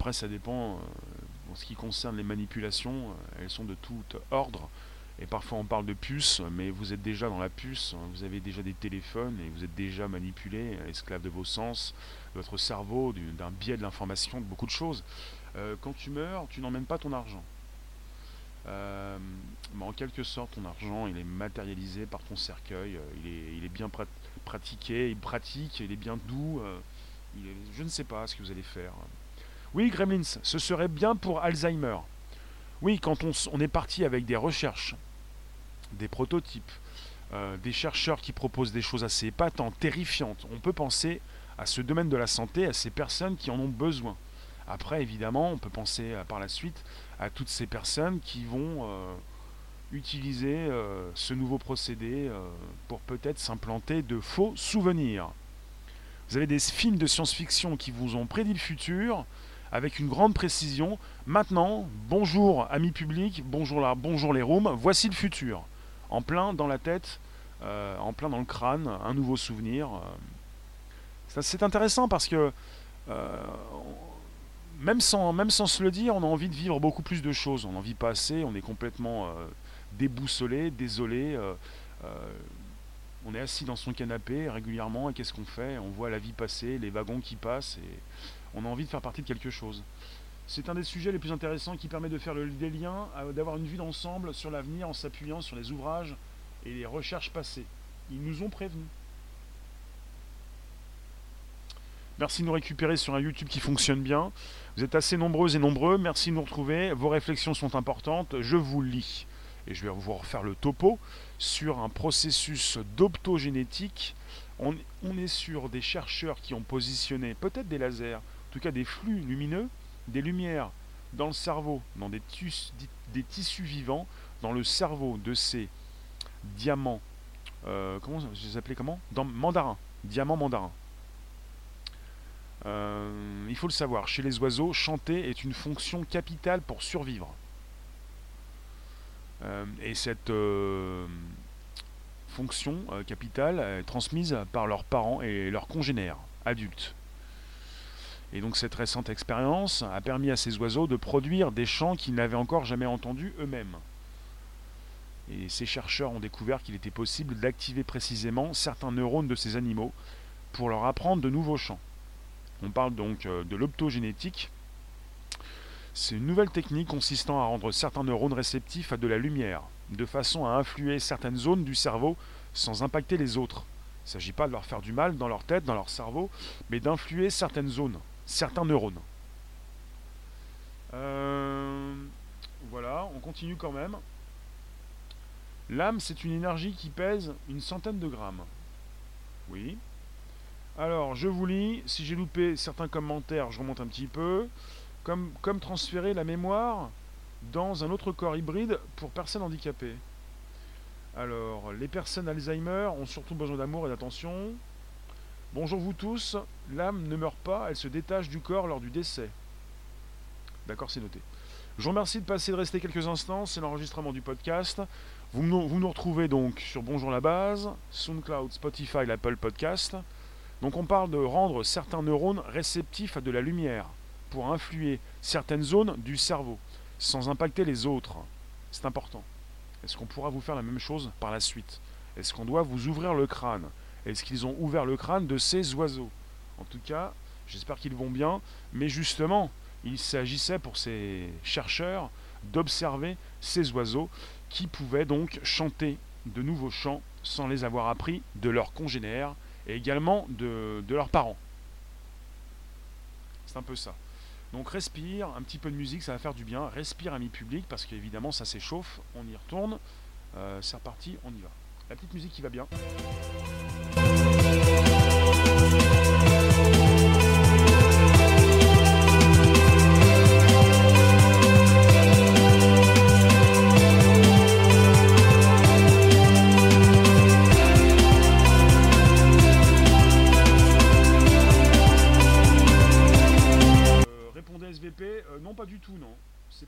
Après, ça dépend. Euh, en ce qui concerne les manipulations, euh, elles sont de tout ordre. Et parfois on parle de puce, mais vous êtes déjà dans la puce, hein. vous avez déjà des téléphones et vous êtes déjà manipulé, esclave de vos sens, de votre cerveau, d'un biais de l'information, de beaucoup de choses. Euh, quand tu meurs, tu n'emmènes pas ton argent. mais en quelque sorte, ton argent, il est matérialisé par ton cercueil, il est, il est bien pratiqué, il pratique, il est bien doux je ne sais pas ce que vous allez faire. Oui, Gremlins, ce serait bien pour Alzheimer. Oui, quand on, est parti avec des recherches, des prototypes, euh, des chercheurs qui proposent des choses assez épatantes, terrifiantes, on peut penser à ce domaine de la santé, à ces personnes qui en ont besoin. Après, évidemment, on peut penser euh, par la suite à toutes ces personnes qui vont euh, utiliser ce nouveau procédé pour peut-être s'implanter de faux souvenirs. Vous avez des films de science-fiction qui vous ont prédit le futur avec une grande précision. Maintenant, bonjour amis publics, bonjour là, bonjour les rooms, voici le futur. En plein dans la tête, euh, en plein dans le crâne, un nouveau souvenir. Euh. C'est intéressant parce que euh, même, sans, se le dire, on a envie de vivre beaucoup plus de choses. On n'en vit pas assez, on est complètement déboussolé, désolé on est assis dans son canapé régulièrement et qu'est-ce qu'on fait? On voit la vie passer, les wagons qui passent on a envie de faire partie de quelque chose. C'est un des sujets les plus intéressants qui permet de faire des liens, d'avoir une vue d'ensemble sur l'avenir en s'appuyant sur les ouvrages et les recherches passées. Ils nous ont prévenus. Merci de nous récupérer sur un YouTube qui fonctionne bien. Vous êtes assez nombreuses et nombreux. Merci de nous retrouver. Vos réflexions sont importantes. Je vous lis. Et je vais vous refaire le topo sur un processus d'optogénétique. On, est sur des chercheurs qui ont positionné peut-être des lasers, en tout cas des flux lumineux, des lumières dans le cerveau, dans des, tissus vivants, dans le cerveau de ces diamants. Euh, comment je les appelais comment? Dans mandarin. Diamant mandarin. Euh, il faut le savoir, chez les oiseaux, chanter est une fonction capitale pour survivre. Euh, et cette fonction capitale est transmise par leurs parents et leurs congénères adultes. Et donc cette récente expérience a permis à ces oiseaux de produire des chants qu'ils n'avaient encore jamais entendus eux-mêmes. Et ces chercheurs ont découvert qu'il était possible d'activer précisément certains neurones de ces animaux pour leur apprendre de nouveaux chants. On parle donc de l'optogénétique, c'est une nouvelle technique consistant à rendre certains neurones réceptifs à de la lumière, de façon à influer certaines zones du cerveau sans impacter les autres. Il ne s'agit pas de leur faire du mal dans leur tête, dans leur cerveau, mais d'influer certaines zones, certains neurones. Euh, voilà, on continue quand même. L'âme, c'est une énergie qui pèse une centaine de grammes. Oui. Alors, je vous lis. Si j'ai loupé certains commentaires, je remonte un petit peu. Comme, comme transférer la mémoire dans un autre corps hybride pour personnes handicapées. Alors, les personnes Alzheimer ont surtout besoin d'amour et d'attention. Bonjour vous tous, l'âme ne meurt pas, elle se détache du corps lors du décès. D'accord, c'est noté. Je vous remercie de passer de rester quelques instants, c'est l'enregistrement du podcast. Vous, vous, nous retrouvez donc sur Bonjour la base, SoundCloud, Spotify, l'Apple Podcast. Donc on parle de rendre certains neurones réceptifs à de la lumière pour influer certaines zones du cerveau sans impacter les autres. C'est important. Est-ce qu'on pourra vous faire la même chose par la suite? Est-ce qu'on doit vous ouvrir le crâne? Est-ce qu'ils ont ouvert le crâne de ces oiseaux? En tout cas, j'espère qu'ils vont bien, mais justement, il s'agissait pour ces chercheurs d'observer ces oiseaux qui pouvaient donc chanter de nouveaux chants sans les avoir appris de leurs congénères et également de, leurs parents. C'est un peu ça. Donc respire, un petit peu de musique, ça va faire du bien. Respire, ami public, parce qu'évidemment ça s'échauffe. On y retourne. Euh, c'est reparti, on y va. La petite musique qui va bien.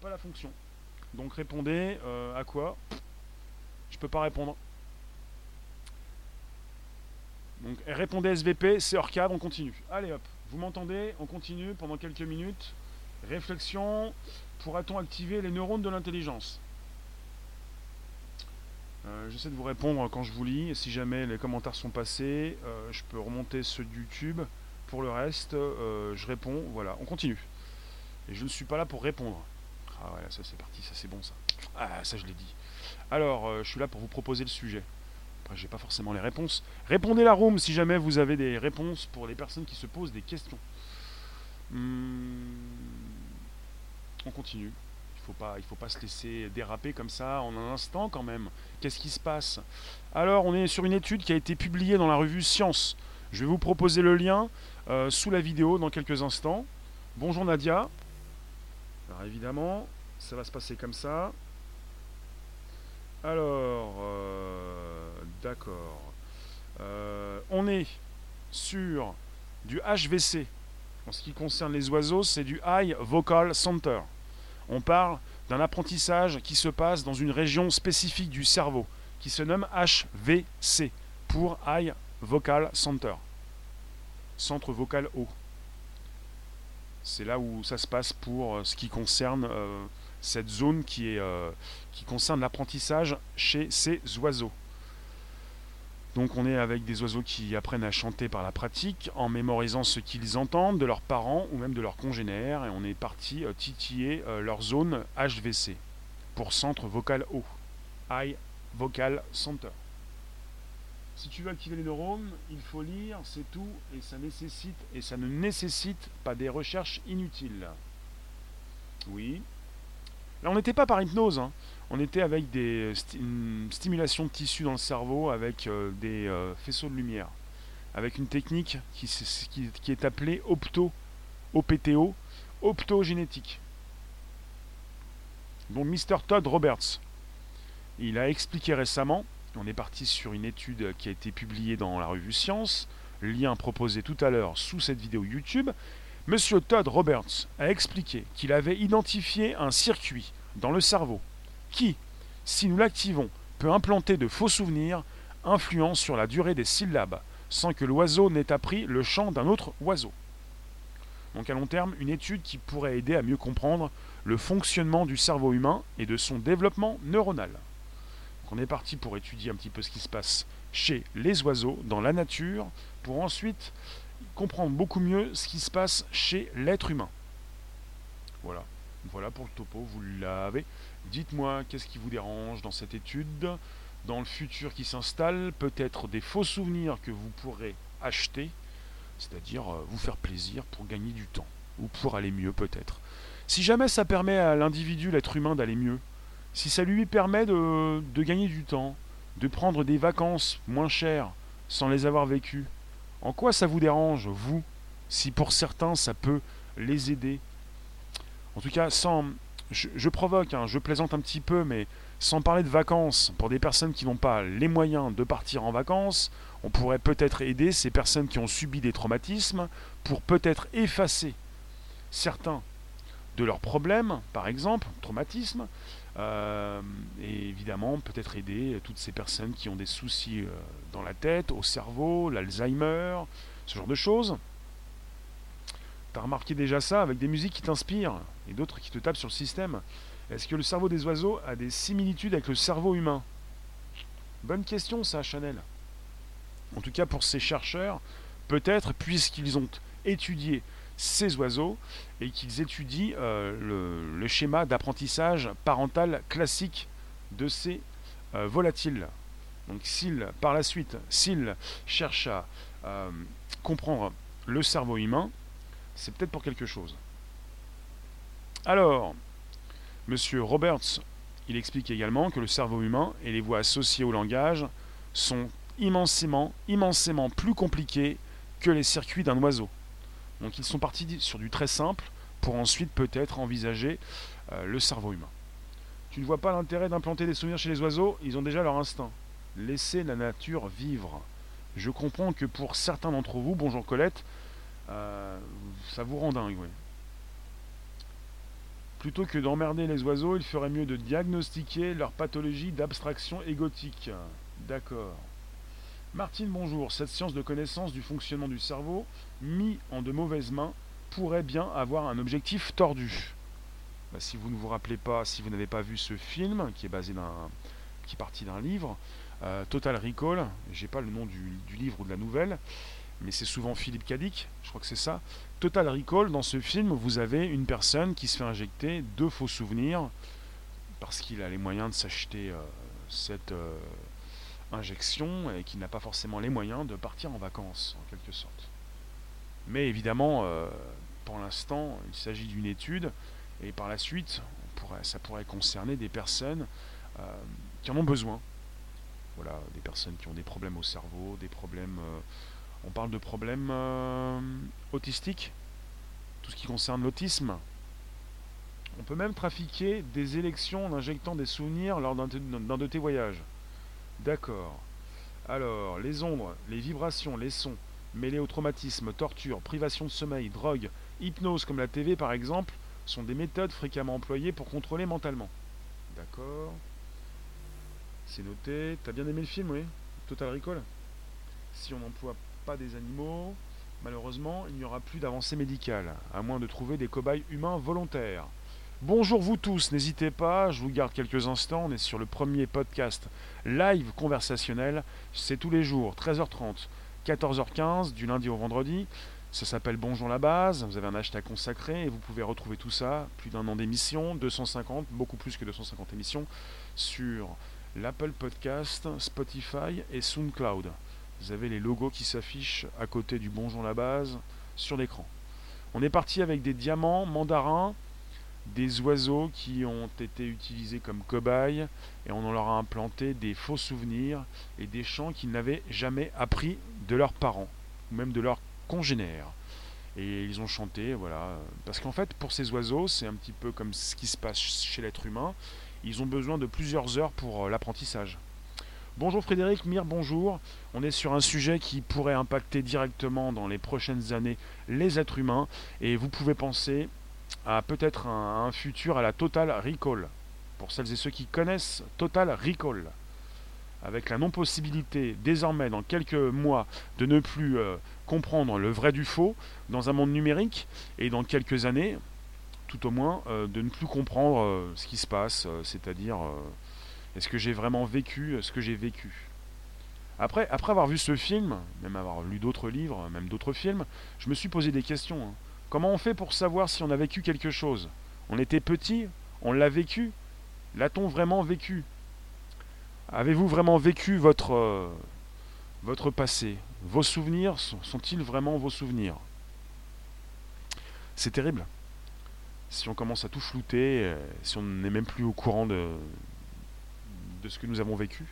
pas la fonction. Donc répondez euh, à quoi? Je peux pas répondre. Donc répondez SVP, c'est hors cadre, on continue. Allez hop, vous m'entendez On continue pendant quelques minutes. Réflexion, pourra-t-on activer les neurones de l'intelligence? Euh, J'essaie de vous répondre quand je vous lis. Si jamais les commentaires sont passés, euh, je peux remonter ceux de YouTube. Pour le reste, je réponds. Voilà, on continue. Et je ne suis pas là pour répondre. Ah ouais, ça c'est parti, ça c'est bon ça. Ah, ça je l'ai dit. Alors, euh, je suis là pour vous proposer le sujet. J'ai pas forcément les réponses. Répondez la room si jamais vous avez des réponses pour les personnes qui se posent des questions. Hmm, on continue. Il faut pas, il faut pas se laisser déraper comme ça en un instant quand même. Qu'est-ce qui se passe? Alors, on est sur une étude qui a été publiée dans la revue Science. Je vais vous proposer le lien euh, sous la vidéo dans quelques instants. Bonjour Nadia. Alors évidemment, ça va se passer comme ça. Alors, euh, d'accord. Euh, on est sur du HVC. En ce qui concerne les oiseaux, c'est du High Vocal Center. On parle d'un apprentissage qui se passe dans une région spécifique du cerveau, qui se nomme HVC, pour High Vocal Center. Centre vocal haut. C'est là où ça se passe pour euh, ce qui concerne euh, cette zone qui, concerne l'apprentissage chez ces oiseaux. Donc on est avec des oiseaux qui apprennent à chanter par la pratique, en mémorisant ce qu'ils entendent de leurs parents ou même de leurs congénères, et on est parti titiller leur zone HVC, pour centre vocal haut, High Vocal Center. Si tu veux activer les neurones, il faut lire, c'est tout, et ça nécessite, et ça ne nécessite pas des recherches inutiles. Oui. Là, on n'était pas par hypnose, hein. On était avec des une stimulation de tissu dans le cerveau, avec euh, des euh, faisceaux de lumière, avec une technique qui, est appelée opto, OPTO, optogénétique. Donc, Mr. Todd Roberts, il a expliqué récemment on est parti sur une étude qui a été publiée dans la revue Science, lien proposé tout à l'heure sous cette vidéo YouTube. Monsieur Todd Roberts a expliqué qu'il avait identifié un circuit dans le cerveau qui, si nous l'activons, peut implanter de faux souvenirs influant sur la durée des syllabes, sans que l'oiseau n'ait appris le chant d'un autre oiseau. Donc à long terme, une étude qui pourrait aider à mieux comprendre le fonctionnement du cerveau humain et de son développement neuronal on est parti pour étudier un petit peu ce qui se passe chez les oiseaux, dans la nature, pour ensuite comprendre beaucoup mieux ce qui se passe chez l'être humain. Voilà. Voilà pour le topo, vous l'avez. Dites-moi qu'est-ce qui vous dérange dans cette étude? dans le futur qui s'installe, peut-être des faux souvenirs que vous pourrez acheter, c'est-à-dire euh, vous faire plaisir pour gagner du temps, ou pour aller mieux peut-être. Si jamais ça permet à l'individu, l'être humain, d'aller mieux, si ça lui permet de, de gagner du temps, de prendre des vacances moins chères sans les avoir vécues, en quoi ça vous dérange, vous, si pour certains ça peut les aider En tout cas, sans, je, provoque, hein, je plaisante un petit peu, mais sans parler de vacances, pour des personnes qui n'ont pas les moyens de partir en vacances, on pourrait peut-être aider ces personnes qui ont subi des traumatismes pour peut-être effacer certains de leurs problèmes, par exemple, traumatisme, euh, et évidemment peut-être aider toutes ces personnes qui ont des soucis euh, dans la tête, au cerveau, l'Alzheimer, ce genre de choses. T'as remarqué déjà ça avec des musiques qui t'inspirent et d'autres qui te tapent sur le système. Est-ce que le cerveau des oiseaux a des similitudes avec le cerveau humain? Bonne question ça, Chanel. En tout cas pour ces chercheurs, peut-être puisqu'ils ont étudié ces oiseaux et qu'ils étudient euh, le, schéma d'apprentissage parental classique de ces euh, volatiles. Donc s'ils, par la suite, s'ils cherchent à euh, comprendre le cerveau humain, c'est peut-être pour quelque chose. Alors, Monsieur Roberts, il explique également que le cerveau humain et les voies associées au langage sont immensément, immensément plus compliqués que les circuits d'un oiseau. Donc ils sont partis sur du très simple pour ensuite peut-être envisager euh, le cerveau humain. Tu ne vois pas l'intérêt d'implanter des souvenirs chez les oiseaux, ils ont déjà leur instinct. Laissez la nature vivre. Je comprends que pour certains d'entre vous, bonjour Colette, euh, ça vous rend dingue, oui. Plutôt que d'emmerder les oiseaux, il ferait mieux de diagnostiquer leur pathologie d'abstraction égotique. D'accord. Martine, bonjour. Cette science de connaissance du fonctionnement du cerveau, mis en de mauvaises mains, pourrait bien avoir un objectif tordu. Bah, si vous ne vous rappelez pas, si vous n'avez pas vu ce film, qui est basé d'un, qui est parti d'un livre, euh, Total Recall, j'ai pas le nom du, du livre ou de la nouvelle, mais c'est souvent Philippe Cadic, je crois que c'est ça. Total Recall, dans ce film, vous avez une personne qui se fait injecter deux faux souvenirs parce qu'il a les moyens de s'acheter euh, cette euh, injection et qu'il n'a pas forcément les moyens de partir en vacances, en quelque sorte. Mais évidemment, euh, pour l'instant, il s'agit d'une étude et par la suite, ça pourrait concerner des personnes qui en ont besoin. Voilà, des personnes qui ont des problèmes au cerveau, des problèmes on parle de problèmes euh, autistiques, tout ce qui concerne l'autisme. On peut même trafiquer des élections en injectant des souvenirs lors d'un de tes voyages. D'accord. Alors, les ombres, les vibrations, les sons, mêlés au traumatisme, torture, privation de sommeil, drogue, hypnose comme la TV par exemple, sont des méthodes fréquemment employées pour contrôler mentalement. D'accord. C'est noté. T'as bien aimé le film, oui? Total Recall? Si on emploie pas des animaux, malheureusement, il n'y aura plus d'avancée médicale, à moins de trouver des cobayes humains volontaires. Bonjour vous tous, n'hésitez pas, je vous garde quelques instants, on est sur le premier podcast live conversationnel, c'est tous les jours, 13h30, 14h15, du lundi au vendredi, ça s'appelle Bonjour la base, vous avez un hashtag consacré et vous pouvez retrouver tout ça, plus d'un an d'émissions, 250, beaucoup plus que 250 émissions, sur l'Apple Podcast, Spotify et SoundCloud. Vous avez les logos qui s'affichent à côté du Bonjour la base sur l'écran. On est parti avec des diamants mandarins, des oiseaux qui ont été utilisés comme cobayes et on leur a implanté des faux souvenirs et des chants qu'ils n'avaient jamais appris de leurs parents ou même de leurs congénères. Et ils ont chanté, voilà. Parce qu'en fait, pour ces oiseaux, c'est un petit peu comme ce qui se passe chez l'être humain. Ils ont besoin de plusieurs heures pour euh, l'apprentissage. Bonjour Frédéric, Mire, bonjour. On est sur un sujet qui pourrait impacter directement dans les prochaines années les êtres humains et vous pouvez penser à peut-être un, futur à la Total Recall. Pour celles et ceux qui connaissent Total Recall. Avec la non-possibilité désormais dans quelques mois de ne plus euh, comprendre le vrai du faux dans un monde numérique et dans quelques années, tout au moins, euh, de ne plus comprendre euh, ce qui se passe, c'est-à-dire est-ce que j'ai vraiment vécu ce que j'ai vécu? Après, avoir vu ce film, même avoir lu d'autres livres, même d'autres films, je me suis posé des questions. Hein. Comment on fait pour savoir si on a vécu quelque chose? On était petit, on l'a vécu, l'a-t-on vraiment vécu? Avez-vous vraiment vécu votre, euh, votre passé? Vos souvenirs sont-ils vraiment vos souvenirs? C'est terrible. Si on commence à tout flouter, euh, si on n'est même plus au courant de, de ce que nous avons vécu.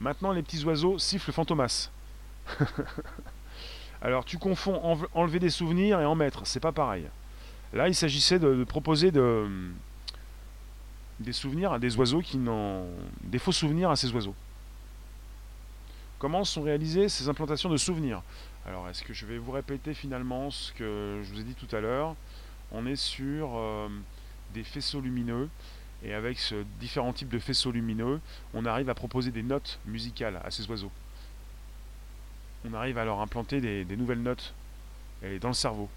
Maintenant, les petits oiseaux sifflent Fantomas. (laughs) Alors, tu confonds enlever des souvenirs et en mettre, c'est pas pareil. Là, il s'agissait de, proposer de, des souvenirs à des oiseaux qui n'ont. des faux souvenirs à ces oiseaux. Comment sont réalisées ces implantations de souvenirs? Alors, est-ce que je vais vous répéter finalement ce que je vous ai dit tout à l'heure? On est sur euh, des faisceaux lumineux et avec ce différents types de faisceaux lumineux, on arrive à proposer des notes musicales à ces oiseaux. On arrive à leur implanter des, nouvelles notes dans le cerveau,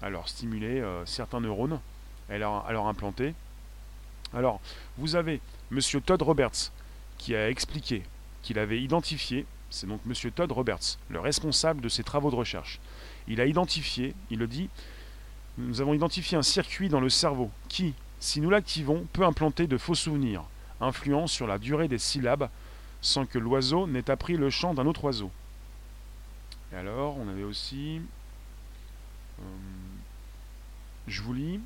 à leur stimuler euh, certains neurones, à leur, à leur implanter. Alors, vous avez M. Todd Roberts qui a expliqué qu'il avait identifié, c'est donc M. Todd Roberts, le responsable de ces travaux de recherche. Il a identifié, il le dit, nous avons identifié un circuit dans le cerveau qui, si nous l'activons, peut implanter de faux souvenirs, influant sur la durée des syllabes, sans que l'oiseau n'ait appris le chant d'un autre oiseau. Et alors, on avait aussi... Euh, je vous lis,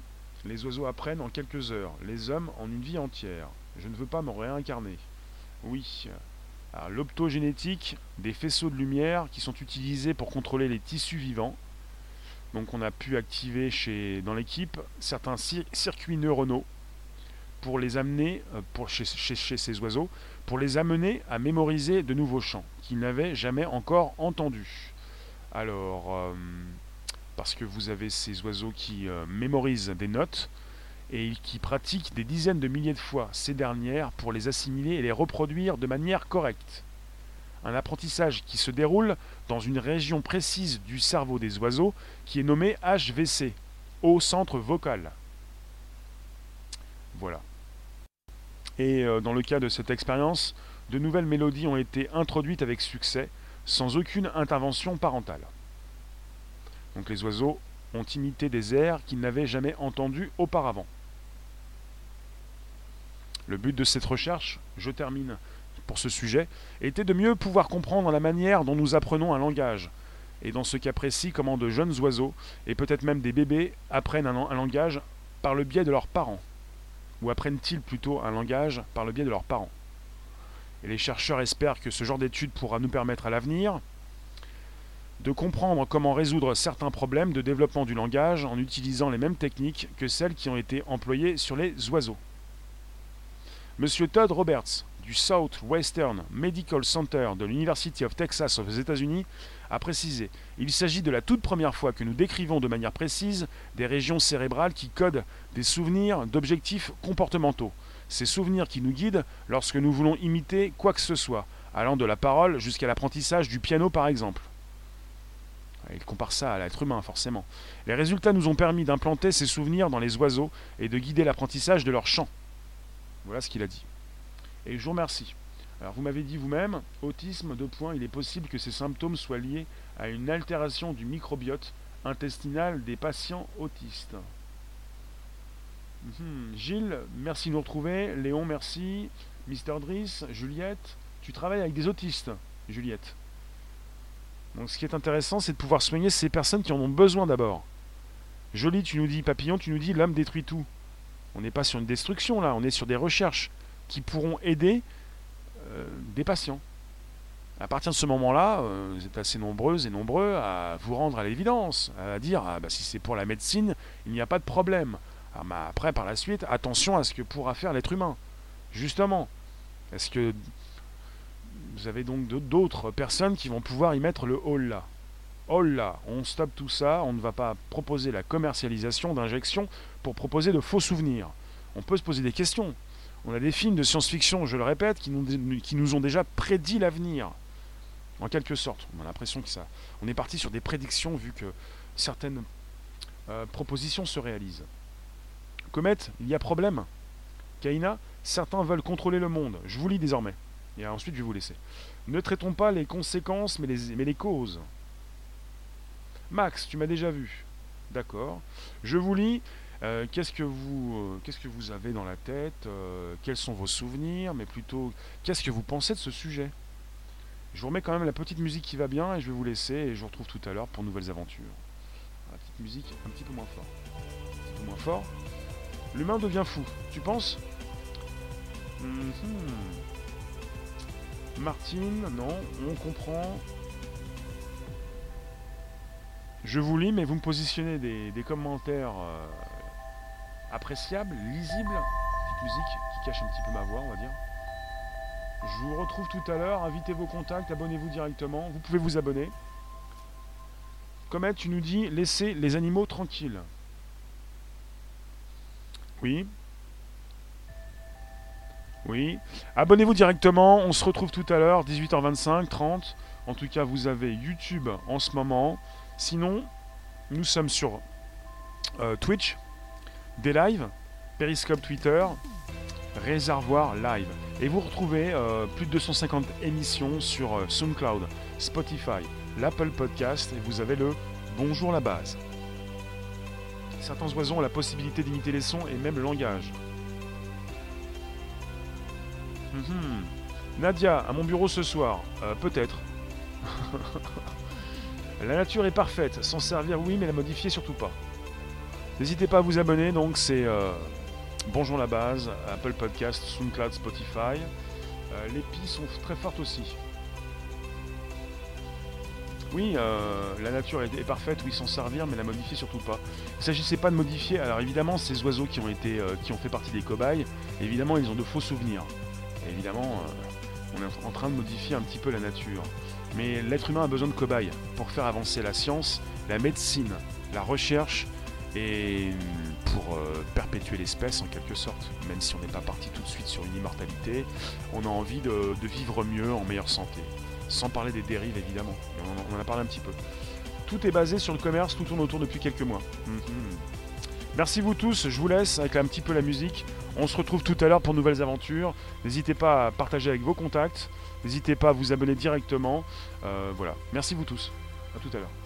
les oiseaux apprennent en quelques heures, les hommes en une vie entière. Je ne veux pas me réincarner. Oui. Alors, l'optogénétique des faisceaux de lumière qui sont utilisés pour contrôler les tissus vivants donc on a pu activer chez, dans l'équipe certains circuits neuronaux pour les amener, euh, pour, chez, ces oiseaux, pour les amener à mémoriser de nouveaux chants qu'ils n'avaient jamais encore entendus. Alors, euh, parce que vous avez ces oiseaux qui euh, mémorisent des notes et qui pratiquent des dizaines de milliers de fois ces dernières pour les assimiler et les reproduire de manière correcte un apprentissage qui se déroule dans une région précise du cerveau des oiseaux qui est nommée HVC, au centre vocal. Voilà. Et euh, dans le cas de cette expérience, de nouvelles mélodies ont été introduites avec succès, sans aucune intervention parentale. Donc les oiseaux ont imité des airs qu'ils n'avaient jamais entendus auparavant. Le but de cette recherche, je termine pour ce sujet était de mieux pouvoir comprendre la manière dont nous apprenons un langage, et dans ce cas précis comment de jeunes oiseaux, et peut-être même des bébés, apprennent un, langage par le biais de leurs parents, ou apprennent-ils plutôt un langage par le biais de leurs parents? Et les chercheurs espèrent que ce genre d'étude pourra nous permettre à l'avenir de comprendre comment résoudre certains problèmes de développement du langage en utilisant les mêmes techniques que celles qui ont été employées sur les oiseaux. Monsieur Todd Roberts, du Southwestern Medical Center de l'University of Texas aux États-Unis a précisé Il s'agit de la toute première fois que nous décrivons de manière précise des régions cérébrales qui codent des souvenirs d'objectifs comportementaux. Ces souvenirs qui nous guident lorsque nous voulons imiter quoi que ce soit, allant de la parole jusqu'à l'apprentissage du piano par exemple. Il compare ça à l'être humain, forcément. Les résultats nous ont permis d'implanter ces souvenirs dans les oiseaux et de guider l'apprentissage de leur chant. Voilà ce qu'il a dit. Et je vous remercie. Alors vous m'avez dit vous-même, autisme, deux points, il est possible que ces symptômes soient liés à une altération du microbiote intestinal des patients autistes. Mhm. Gilles, merci de nous retrouver. Léon, merci. Mister Driss, Juliette, tu travailles avec des autistes, Juliette. Donc ce qui est intéressant, c'est de pouvoir soigner ces personnes qui en ont besoin d'abord. Joli, tu nous dis, papillon, tu nous dis, l'homme détruit tout. On n'est pas sur une destruction là, on est sur des recherches qui pourront aider euh, des patients. À partir de ce moment-là, euh, vous êtes assez nombreuses et nombreux à vous rendre à l'évidence, à dire ah, bah, si c'est pour la médecine, il n'y a pas de problème. Ah, bah, après, par la suite, attention à ce que pourra faire l'être humain. Justement, est-ce que vous avez donc d'autres personnes qui vont pouvoir y mettre le hall là? Oh là, on stoppe tout ça, on ne va pas proposer la commercialisation d'injections pour proposer de faux souvenirs. On peut se poser des questions. On a des films de science-fiction, je le répète, qui nous, ont déjà prédit l'avenir. En quelque sorte. On a l'impression que ça. On est parti sur des prédictions vu que certaines euh, propositions se réalisent. Comet, il y a problème. Kaina, certains veulent contrôler le monde. Je vous lis désormais. Et ensuite, je vais vous laisser. Ne traitons pas les conséquences, mais les causes. Max, tu m'as déjà vu. D'accord. Je vous lis. Euh, qu'est-ce que vous, euh, qu'est-ce que vous avez dans la tête euh, Quels sont vos souvenirs Mais plutôt, qu'est-ce que vous pensez de ce sujet? Je vous remets quand même la petite musique qui va bien et je vais vous laisser et je vous retrouve tout à l'heure pour nouvelles aventures. La petite musique un petit peu moins fort. Un petit peu moins fort. L'humain devient fou. Tu penses? Mhm. Martine, non, on comprend. Je vous lis, mais vous me positionnez des, des commentaires appréciables, lisibles. Petite musique qui cache un petit peu ma voix, on va dire. Je vous retrouve tout à l'heure. Invitez vos contacts, abonnez-vous directement. Vous pouvez vous abonner. Comet, tu nous dis laissez les animaux tranquilles. Oui. Oui. Abonnez-vous directement. On se retrouve tout à l'heure, 18h25, 30. En tout cas, vous avez YouTube en ce moment. Sinon, nous sommes sur euh, Twitch, des lives, Periscope Twitter, Réservoir Live. Et vous retrouvez euh, plus de 250 émissions sur euh, SoundCloud, Spotify, l'Apple Podcast et vous avez le Bonjour la base. Certains oiseaux ont la possibilité d'imiter les sons et même le langage. Mhm. Nadia, à mon bureau ce soir. Euh, Peut-être. (laughs) la nature est parfaite. S'en servir, oui, mais la modifier, surtout pas. N'hésitez pas à vous abonner. Donc, c'est euh, Bonjour la base, Apple Podcast, SoundCloud, Spotify. Euh, les pies sont très fortes aussi. Oui, euh, la nature est, parfaite, oui, s'en servir, mais la modifier surtout pas. Il ne s'agissait pas de modifier. Alors évidemment, ces oiseaux qui ont été, qui ont fait partie des cobayes, évidemment, ils ont de faux souvenirs. Évidemment, on est en train de modifier un petit peu la nature. Mais l'être humain a besoin de cobayes pour faire avancer la science, la médecine, la recherche et pour euh, perpétuer l'espèce en quelque sorte. Même si on n'est pas parti tout de suite sur une immortalité, on a envie de, vivre mieux, en meilleure santé. Sans parler des dérives évidemment, on, en- a parlé un petit peu. Tout est basé sur le commerce, tout tourne autour depuis quelques mois. Mhm. Merci vous tous, je vous laisse avec un petit peu la musique. On se retrouve tout à l'heure pour nouvelles aventures. N'hésitez pas à partager avec vos contacts. N'hésitez pas à vous abonner directement. Euh, voilà. Merci vous tous. À tout à l'heure.